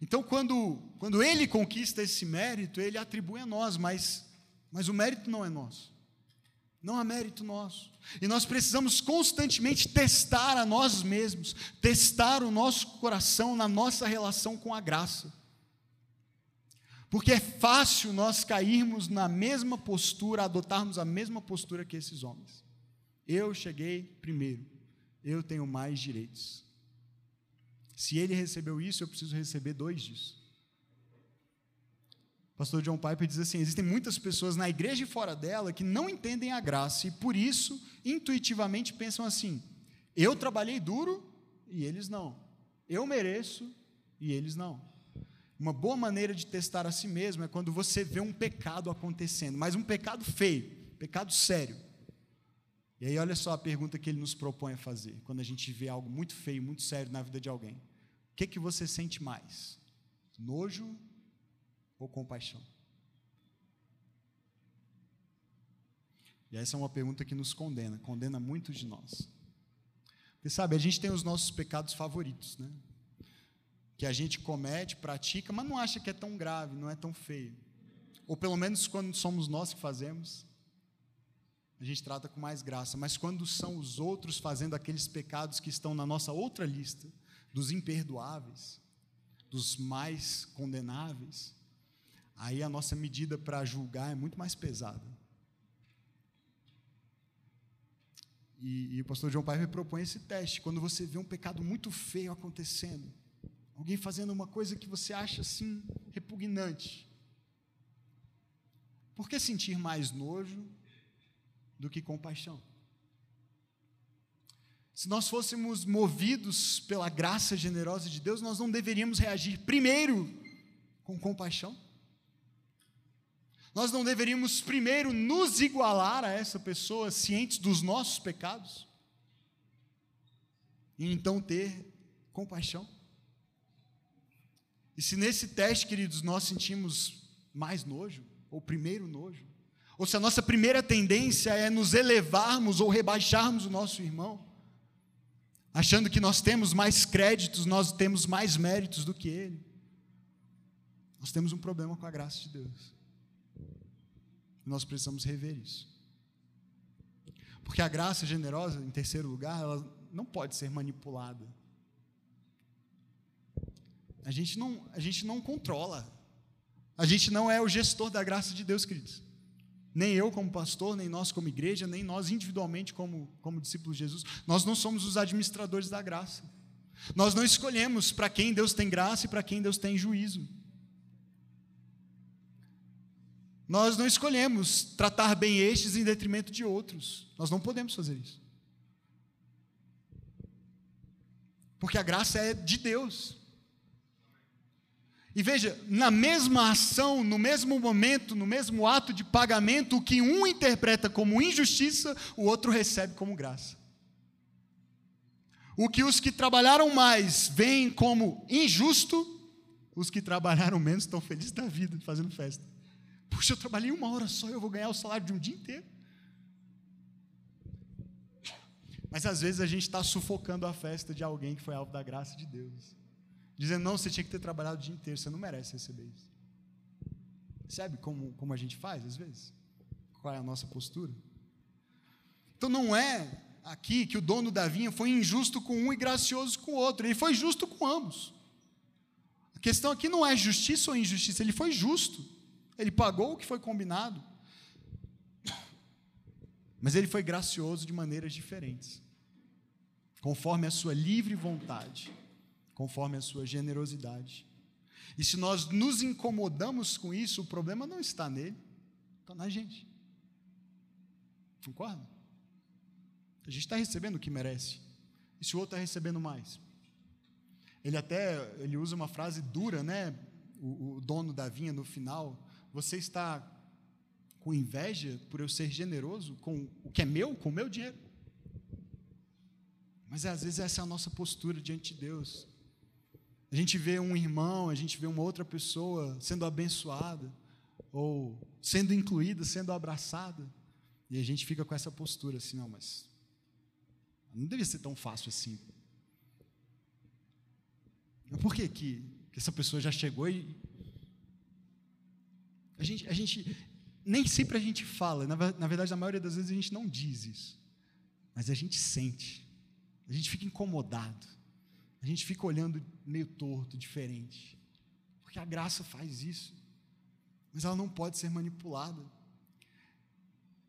Speaker 1: Então, quando, quando ele conquista esse mérito, ele atribui a nós, mas, mas o mérito não é nosso. Não há mérito nosso. E nós precisamos constantemente testar a nós mesmos, testar o nosso coração na nossa relação com a graça. Porque é fácil nós cairmos na mesma postura, adotarmos a mesma postura que esses homens. Eu cheguei primeiro, eu tenho mais direitos. Se ele recebeu isso, eu preciso receber dois disso. Pastor John Piper diz assim: existem muitas pessoas na igreja e fora dela que não entendem a graça e por isso, intuitivamente, pensam assim: eu trabalhei duro e eles não. Eu mereço e eles não. Uma boa maneira de testar a si mesmo é quando você vê um pecado acontecendo, mas um pecado feio, pecado sério. E aí, olha só a pergunta que ele nos propõe a fazer, quando a gente vê algo muito feio, muito sério na vida de alguém: o que, que você sente mais? Nojo ou compaixão? E essa é uma pergunta que nos condena, condena muitos de nós. Porque sabe, a gente tem os nossos pecados favoritos, né? que a gente comete, pratica, mas não acha que é tão grave, não é tão feio. Ou pelo menos quando somos nós que fazemos, a gente trata com mais graça. Mas quando são os outros fazendo aqueles pecados que estão na nossa outra lista, dos imperdoáveis, dos mais condenáveis, aí a nossa medida para julgar é muito mais pesada. E, e o pastor João Pai me propõe esse teste. Quando você vê um pecado muito feio acontecendo, Alguém fazendo uma coisa que você acha assim repugnante. Por que sentir mais nojo do que compaixão? Se nós fôssemos movidos pela graça generosa de Deus, nós não deveríamos reagir primeiro com compaixão? Nós não deveríamos primeiro nos igualar a essa pessoa, cientes dos nossos pecados? E então ter compaixão? E se nesse teste, queridos, nós sentimos mais nojo, ou primeiro nojo, ou se a nossa primeira tendência é nos elevarmos ou rebaixarmos o nosso irmão, achando que nós temos mais créditos, nós temos mais méritos do que ele, nós temos um problema com a graça de Deus. Nós precisamos rever isso. Porque a graça generosa, em terceiro lugar, ela não pode ser manipulada. A gente não, a gente não controla. A gente não é o gestor da graça de Deus, queridos. Nem eu como pastor, nem nós como igreja, nem nós individualmente como, como discípulos de Jesus. Nós não somos os administradores da graça. Nós não escolhemos para quem Deus tem graça e para quem Deus tem juízo. Nós não escolhemos tratar bem estes em detrimento de outros. Nós não podemos fazer isso. Porque a graça é de Deus. E veja, na mesma ação, no mesmo momento, no mesmo ato de pagamento, o que um interpreta como injustiça, o outro recebe como graça. O que os que trabalharam mais veem como injusto, os que trabalharam menos estão felizes da vida, fazendo festa. Puxa, eu trabalhei uma hora só, eu vou ganhar o salário de um dia inteiro. Mas às vezes a gente está sufocando a festa de alguém que foi alvo da graça de Deus dizendo: não, você tinha que ter trabalhado o dia inteiro, você não merece receber isso. Sabe como, como a gente faz às vezes? Qual é a nossa postura? Então não é aqui que o dono da vinha foi injusto com um e gracioso com o outro, ele foi justo com ambos. A questão aqui não é justiça ou injustiça, ele foi justo, ele pagou o que foi combinado, mas ele foi gracioso de maneiras diferentes, conforme a sua livre vontade conforme a sua generosidade. E se nós nos incomodamos com isso, o problema não está nele, está na gente. Concorda? A gente está recebendo o que merece. E se o outro está recebendo mais? Ele até ele usa uma frase dura, né? O, o dono da vinha no final. Você está com inveja por eu ser generoso com o que é meu, com o meu dinheiro. Mas às vezes essa é a nossa postura diante de Deus. A gente vê um irmão, a gente vê uma outra pessoa sendo abençoada, ou sendo incluída, sendo abraçada, e a gente fica com essa postura assim, não, mas não devia ser tão fácil assim. Por que, que, que essa pessoa já chegou e. Gente, a gente. Nem sempre a gente fala, na, na verdade, na maioria das vezes a gente não diz isso. Mas a gente sente. A gente fica incomodado. A gente fica olhando meio torto, diferente. Porque a graça faz isso. Mas ela não pode ser manipulada.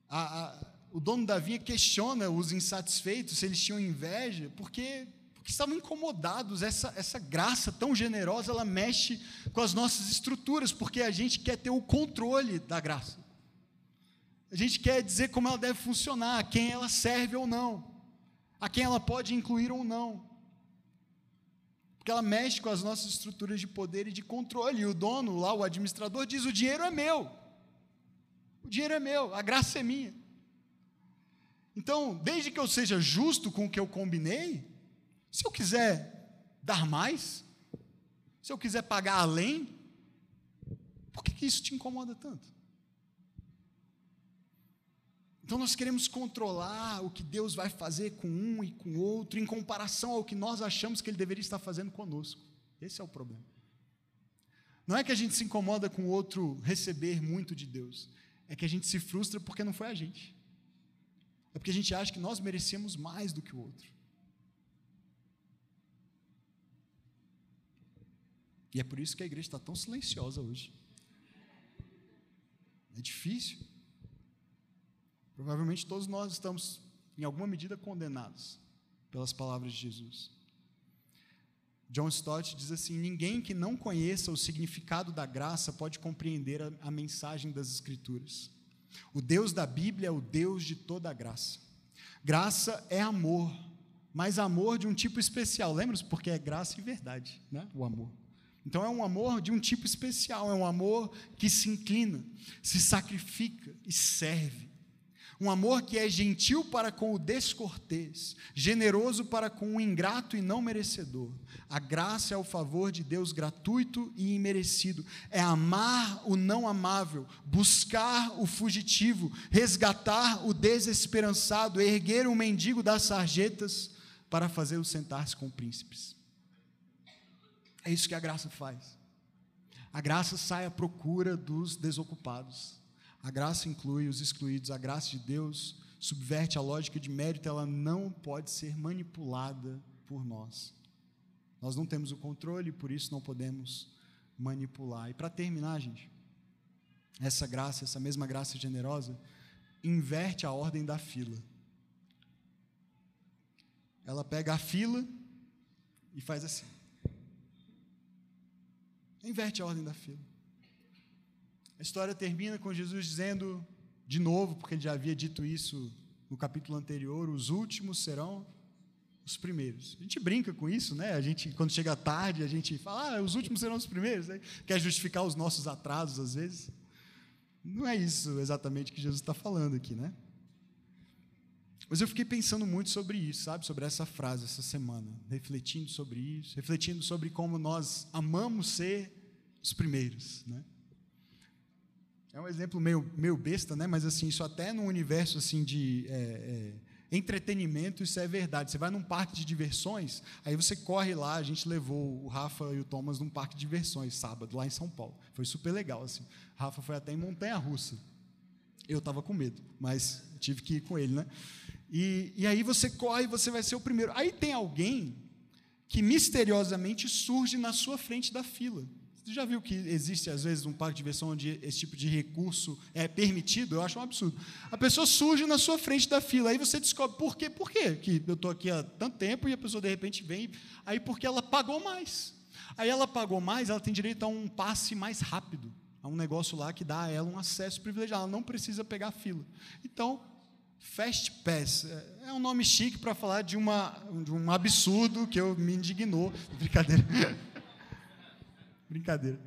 Speaker 1: A, a, o dono da vinha questiona os insatisfeitos se eles tinham inveja, porque, porque estavam incomodados. Essa, essa graça tão generosa, ela mexe com as nossas estruturas, porque a gente quer ter o controle da graça. A gente quer dizer como ela deve funcionar, a quem ela serve ou não, a quem ela pode incluir ou não. Porque ela mexe com as nossas estruturas de poder e de controle. E o dono, lá, o administrador, diz: o dinheiro é meu. O dinheiro é meu, a graça é minha. Então, desde que eu seja justo com o que eu combinei, se eu quiser dar mais, se eu quiser pagar além, por que, que isso te incomoda tanto? Então nós queremos controlar o que Deus vai fazer com um e com outro em comparação ao que nós achamos que Ele deveria estar fazendo conosco. Esse é o problema. Não é que a gente se incomoda com o outro receber muito de Deus, é que a gente se frustra porque não foi a gente. É porque a gente acha que nós merecemos mais do que o outro. E é por isso que a igreja está tão silenciosa hoje. É difícil. Provavelmente todos nós estamos, em alguma medida, condenados pelas palavras de Jesus. John Stott diz assim: ninguém que não conheça o significado da graça pode compreender a, a mensagem das Escrituras. O Deus da Bíblia é o Deus de toda a graça. Graça é amor, mas amor de um tipo especial. Lembra-se? Porque é graça e verdade, né? o amor. Então é um amor de um tipo especial, é um amor que se inclina, se sacrifica e serve. Um amor que é gentil para com o descortês, generoso para com o ingrato e não merecedor. A graça é o favor de Deus gratuito e imerecido. É amar o não amável, buscar o fugitivo, resgatar o desesperançado, erguer o mendigo das sarjetas para fazer o sentar-se com príncipes. É isso que a graça faz. A graça sai à procura dos desocupados. A graça inclui os excluídos, a graça de Deus subverte a lógica de mérito, ela não pode ser manipulada por nós. Nós não temos o controle, por isso não podemos manipular. E para terminar, gente, essa graça, essa mesma graça generosa, inverte a ordem da fila. Ela pega a fila e faz assim. Inverte a ordem da fila. A história termina com Jesus dizendo, de novo, porque ele já havia dito isso no capítulo anterior: os últimos serão os primeiros. A gente brinca com isso, né? A gente, quando chega tarde, a gente fala, ah, os últimos serão os primeiros. Né? Quer justificar os nossos atrasos às vezes. Não é isso exatamente que Jesus está falando aqui, né? Mas eu fiquei pensando muito sobre isso, sabe? Sobre essa frase essa semana, refletindo sobre isso, refletindo sobre como nós amamos ser os primeiros, né? É um exemplo meio, meio besta, né? Mas assim, isso até no universo assim de é, é, entretenimento, isso é verdade. Você vai num parque de diversões, aí você corre lá. A gente levou o Rafa e o Thomas num parque de diversões sábado lá em São Paulo. Foi super legal assim. Rafa foi até em Montanha Russa. Eu estava com medo, mas tive que ir com ele, né? E, e aí você corre, você vai ser o primeiro. Aí tem alguém que misteriosamente surge na sua frente da fila. Você já viu que existe, às vezes, um parque de diversão onde esse tipo de recurso é permitido? Eu acho um absurdo. A pessoa surge na sua frente da fila, aí você descobre por quê? Por quê? Que eu estou aqui há tanto tempo e a pessoa, de repente, vem. Aí, porque ela pagou mais. Aí, ela pagou mais, ela tem direito a um passe mais rápido. A um negócio lá que dá a ela um acesso privilegiado. Ela não precisa pegar fila. Então, Fast Pass é um nome chique para falar de, uma, de um absurdo que eu me indignou. Brincadeira. <laughs> Brincadeira.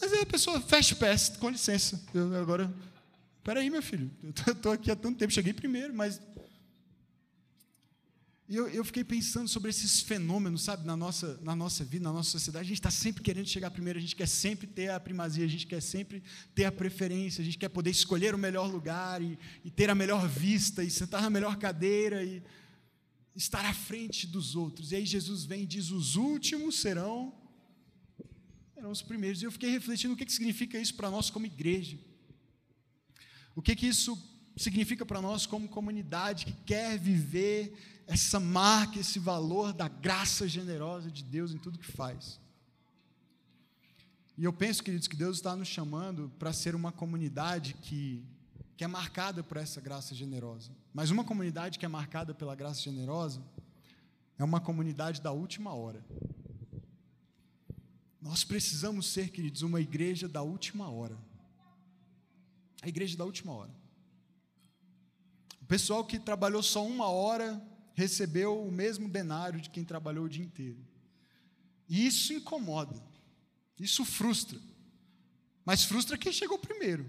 Speaker 1: Mas aí a pessoa, fast pass, com licença. Eu agora, peraí, meu filho, eu estou aqui há tanto tempo, cheguei primeiro, mas. E eu, eu fiquei pensando sobre esses fenômenos, sabe, na nossa, na nossa vida, na nossa sociedade. A gente está sempre querendo chegar primeiro, a gente quer sempre ter a primazia, a gente quer sempre ter a preferência, a gente quer poder escolher o melhor lugar e, e ter a melhor vista e sentar na melhor cadeira e estar à frente dos outros. E aí Jesus vem e diz: os últimos serão, serão os primeiros. E eu fiquei refletindo o que, que significa isso para nós como igreja. O que, que isso significa para nós como comunidade que quer viver essa marca, esse valor da graça generosa de Deus em tudo que faz. E eu penso, queridos, que Deus está nos chamando para ser uma comunidade que, que é marcada por essa graça generosa. Mas uma comunidade que é marcada pela graça generosa é uma comunidade da última hora. Nós precisamos ser, queridos, uma igreja da última hora. A igreja da última hora. O pessoal que trabalhou só uma hora recebeu o mesmo denário de quem trabalhou o dia inteiro. E isso incomoda, isso frustra. Mas frustra quem chegou primeiro,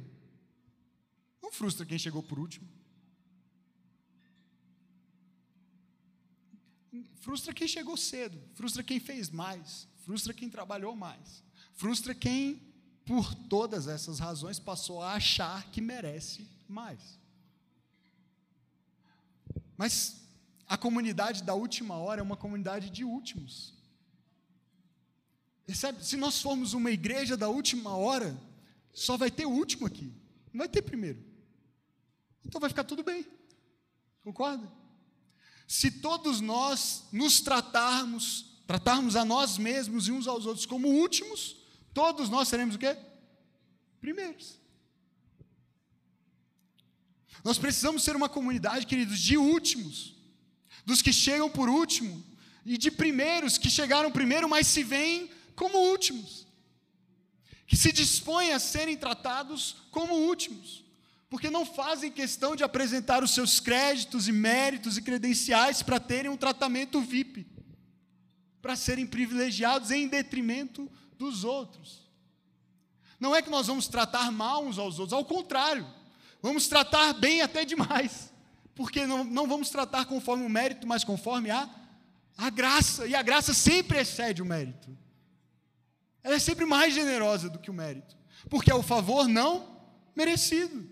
Speaker 1: não frustra quem chegou por último. Frustra quem chegou cedo, frustra quem fez mais, frustra quem trabalhou mais, frustra quem, por todas essas razões, passou a achar que merece mais. Mas a comunidade da última hora é uma comunidade de últimos. Percebe? Se nós formos uma igreja da última hora, só vai ter o último aqui, não vai ter primeiro. Então vai ficar tudo bem. Concorda? Se todos nós nos tratarmos, tratarmos a nós mesmos e uns aos outros como últimos, todos nós seremos o quê? Primeiros. Nós precisamos ser uma comunidade, queridos, de últimos dos que chegam por último, e de primeiros que chegaram primeiro, mas se veem como últimos, que se dispõem a serem tratados como últimos, porque não fazem questão de apresentar os seus créditos e méritos e credenciais para terem um tratamento VIP, para serem privilegiados em detrimento dos outros. Não é que nós vamos tratar mal uns aos outros, ao contrário, vamos tratar bem até demais porque não, não vamos tratar conforme o mérito, mas conforme a, a graça, e a graça sempre excede o mérito. Ela é sempre mais generosa do que o mérito, porque é o favor não merecido.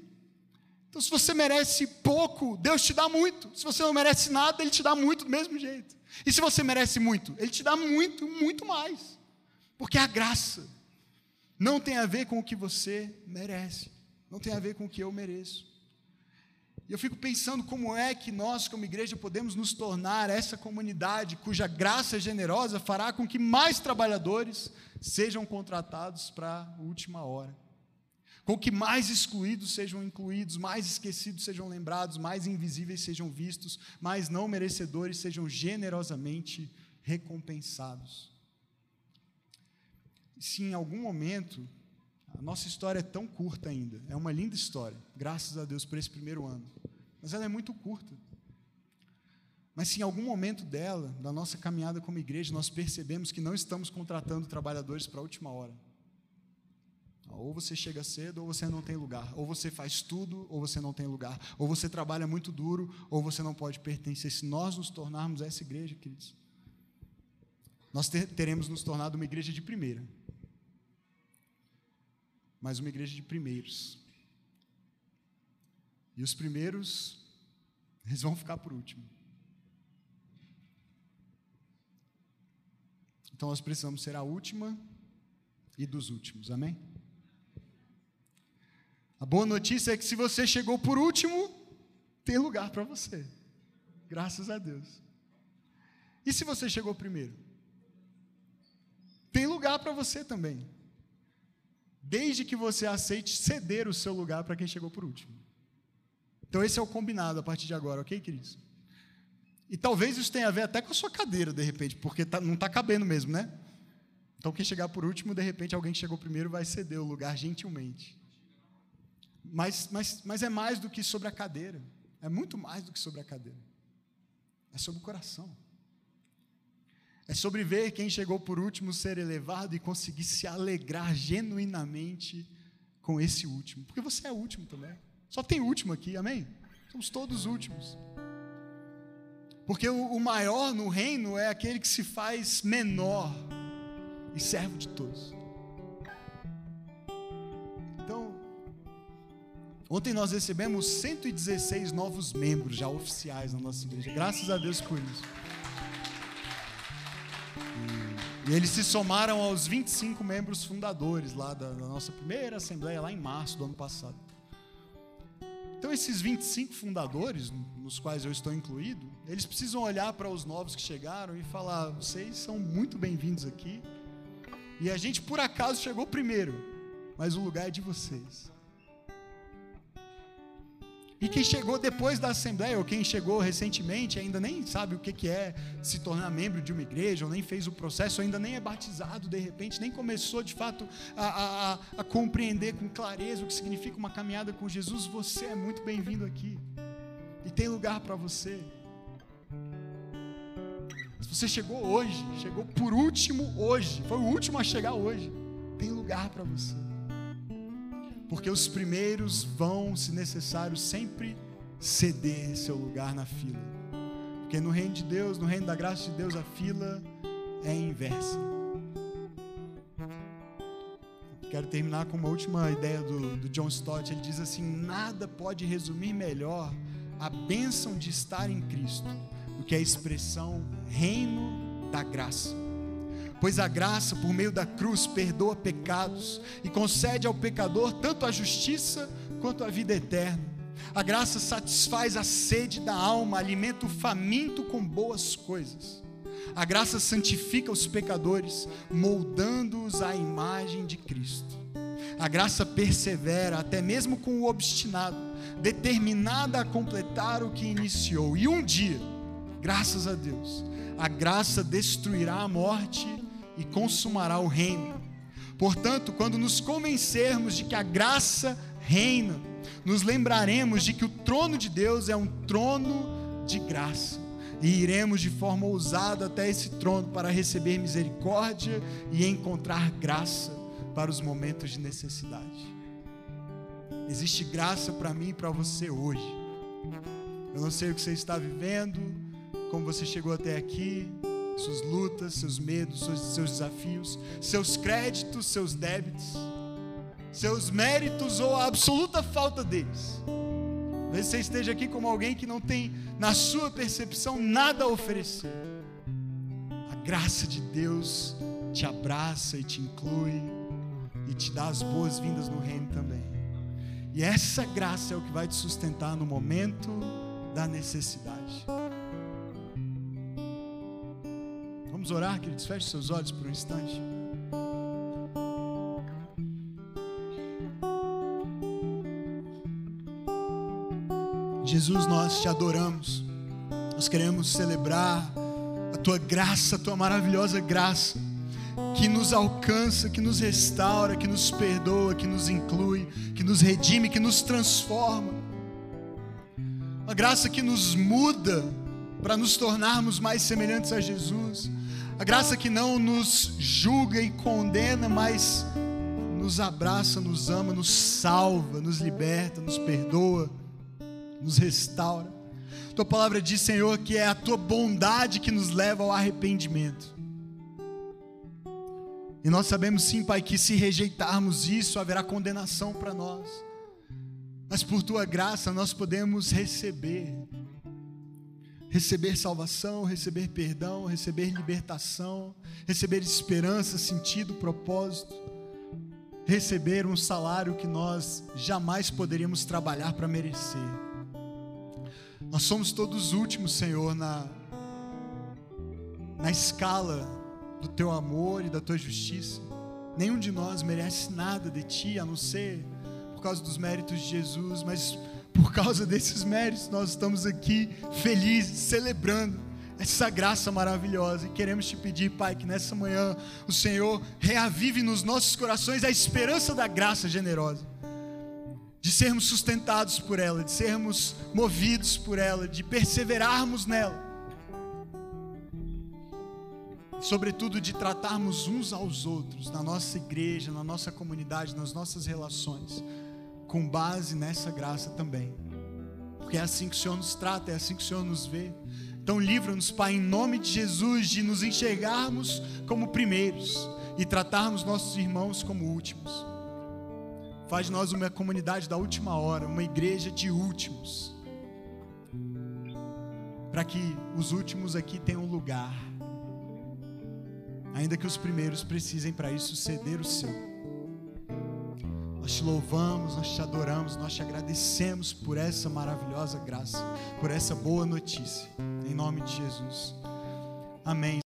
Speaker 1: Então, se você merece pouco, Deus te dá muito. Se você não merece nada, Ele te dá muito do mesmo jeito. E se você merece muito, Ele te dá muito, muito mais. Porque a graça não tem a ver com o que você merece, não tem a ver com o que eu mereço. E eu fico pensando como é que nós, como igreja, podemos nos tornar essa comunidade cuja graça generosa fará com que mais trabalhadores sejam contratados para a última hora. Com que mais excluídos sejam incluídos, mais esquecidos sejam lembrados, mais invisíveis sejam vistos, mais não merecedores sejam generosamente recompensados. Se em algum momento a nossa história é tão curta ainda. É uma linda história, graças a Deus por esse primeiro ano. Mas ela é muito curta. Mas se em algum momento dela, da nossa caminhada como igreja, nós percebemos que não estamos contratando trabalhadores para a última hora. Ou você chega cedo, ou você não tem lugar. Ou você faz tudo, ou você não tem lugar. Ou você trabalha muito duro, ou você não pode pertencer. Se nós nos tornarmos essa igreja, queridos, nós teremos nos tornado uma igreja de primeira mas uma igreja de primeiros. E os primeiros, <laughs> eles vão ficar por último. Então nós precisamos ser a última e dos últimos, amém? A boa notícia é que se você chegou por último, tem lugar para você, graças a Deus. E se você chegou primeiro? Tem lugar para você também desde que você aceite ceder o seu lugar para quem chegou por último. Então, esse é o combinado a partir de agora, ok, queridos? E talvez isso tenha a ver até com a sua cadeira, de repente, porque tá, não está cabendo mesmo, né? Então, quem chegar por último, de repente, alguém que chegou primeiro vai ceder o lugar gentilmente. Mas, mas, mas é mais do que sobre a cadeira. É muito mais do que sobre a cadeira. É sobre o coração. É sobre ver quem chegou por último ser elevado e conseguir se alegrar genuinamente com esse último. Porque você é último também. Só tem último aqui, amém? Somos todos últimos. Porque o, maior no reino é aquele que se faz menor e servo de todos. Ontem nós recebemos 116 novos membros já oficiais na nossa igreja. Graças a Deus por isso. E eles se somaram aos 25 membros fundadores lá da, da nossa primeira assembleia, lá em março do ano passado. Então, esses 25 fundadores, nos quais eu estou incluído, eles precisam olhar para os novos que chegaram e falar: vocês são muito bem-vindos aqui. E a gente, por acaso, chegou primeiro, mas o lugar é de vocês. E quem chegou depois da Assembleia, ou quem chegou recentemente, ainda nem sabe o que é se tornar membro de uma igreja, ou nem fez o processo, ainda nem é batizado de repente, nem começou de fato a, a, a compreender com clareza o que significa uma caminhada com Jesus, você é muito bem-vindo aqui. E tem lugar para você. Se você chegou hoje, chegou por último hoje, foi o último a chegar hoje, tem lugar para você porque os primeiros vão, se necessário, sempre ceder seu lugar na fila. Porque no reino de Deus, no reino da graça de Deus, a fila é inversa. Quero terminar com uma última ideia do, do John Stott. Ele diz assim: Nada pode resumir melhor a bênção de estar em Cristo do que a expressão reino da graça pois a graça, por meio da cruz, perdoa pecados e concede ao pecador tanto a justiça quanto a vida eterna. A graça satisfaz a sede da alma, alimenta o faminto com boas coisas. A graça santifica os pecadores, moldando-os à imagem de Cristo. A graça persevera até mesmo com o obstinado, determinada a completar o que iniciou. E um dia, graças a Deus, a graça destruirá a morte e consumará o reino. Portanto, quando nos convencermos de que a graça reina, nos lembraremos de que o trono de Deus é um trono de graça. E iremos de forma ousada até esse trono para receber misericórdia e encontrar graça para os momentos de necessidade. Existe graça para mim e para você hoje. Eu não sei o que você está vivendo, como você chegou até aqui, suas lutas, seus medos, seus, seus desafios, seus créditos, seus débitos, seus méritos ou a absoluta falta deles. Talvez você esteja aqui como alguém que não tem, na sua percepção, nada a oferecer. A graça de Deus te abraça e te inclui e te dá as boas-vindas no reino também. E essa graça é o que vai te sustentar no momento da necessidade. Vamos orar, queridos? Feche seus olhos por um instante. Jesus, nós te adoramos. Nós queremos celebrar a tua graça, a tua maravilhosa graça, que nos alcança, que nos restaura, que nos perdoa, que nos inclui, que nos redime, que nos transforma. Uma graça que nos muda para nos tornarmos mais semelhantes a Jesus. A graça que não nos julga e condena, mas nos abraça, nos ama, nos salva, nos liberta, nos perdoa, nos restaura. Tua palavra diz, Senhor, que é a tua bondade que nos leva ao arrependimento. E nós sabemos sim, Pai, que se rejeitarmos isso, haverá condenação para nós. Mas por tua graça nós podemos receber receber salvação, receber perdão, receber libertação, receber esperança, sentido, propósito, receber um salário que nós jamais poderíamos trabalhar para merecer. Nós somos todos últimos, Senhor, na, na escala do teu amor e da tua justiça. Nenhum de nós merece nada de ti, a não ser por causa dos méritos de Jesus, mas por causa desses méritos, nós estamos aqui felizes, celebrando essa graça maravilhosa. E queremos te pedir, Pai, que nessa manhã o Senhor reavive nos nossos corações a esperança da graça generosa, de sermos sustentados por ela, de sermos movidos por ela, de perseverarmos nela. Sobretudo de tratarmos uns aos outros, na nossa igreja, na nossa comunidade, nas nossas relações com base nessa graça também. Porque é assim que o Senhor nos trata, é assim que o Senhor nos vê. Então, livra-nos, Pai, em nome de Jesus, de nos enxergarmos como primeiros e tratarmos nossos irmãos como últimos. Faz de nós uma comunidade da última hora, uma igreja de últimos. Para que os últimos aqui tenham lugar. Ainda que os primeiros precisem para isso ceder o seu. Nós te louvamos, nós te adoramos, nós te agradecemos por essa maravilhosa graça, por essa boa notícia. Em nome de Jesus. Amém.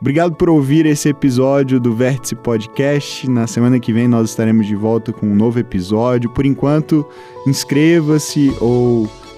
Speaker 2: Obrigado por ouvir esse episódio do Vértice Podcast. Na semana que vem nós estaremos de volta com um novo episódio. Por enquanto, inscreva-se ou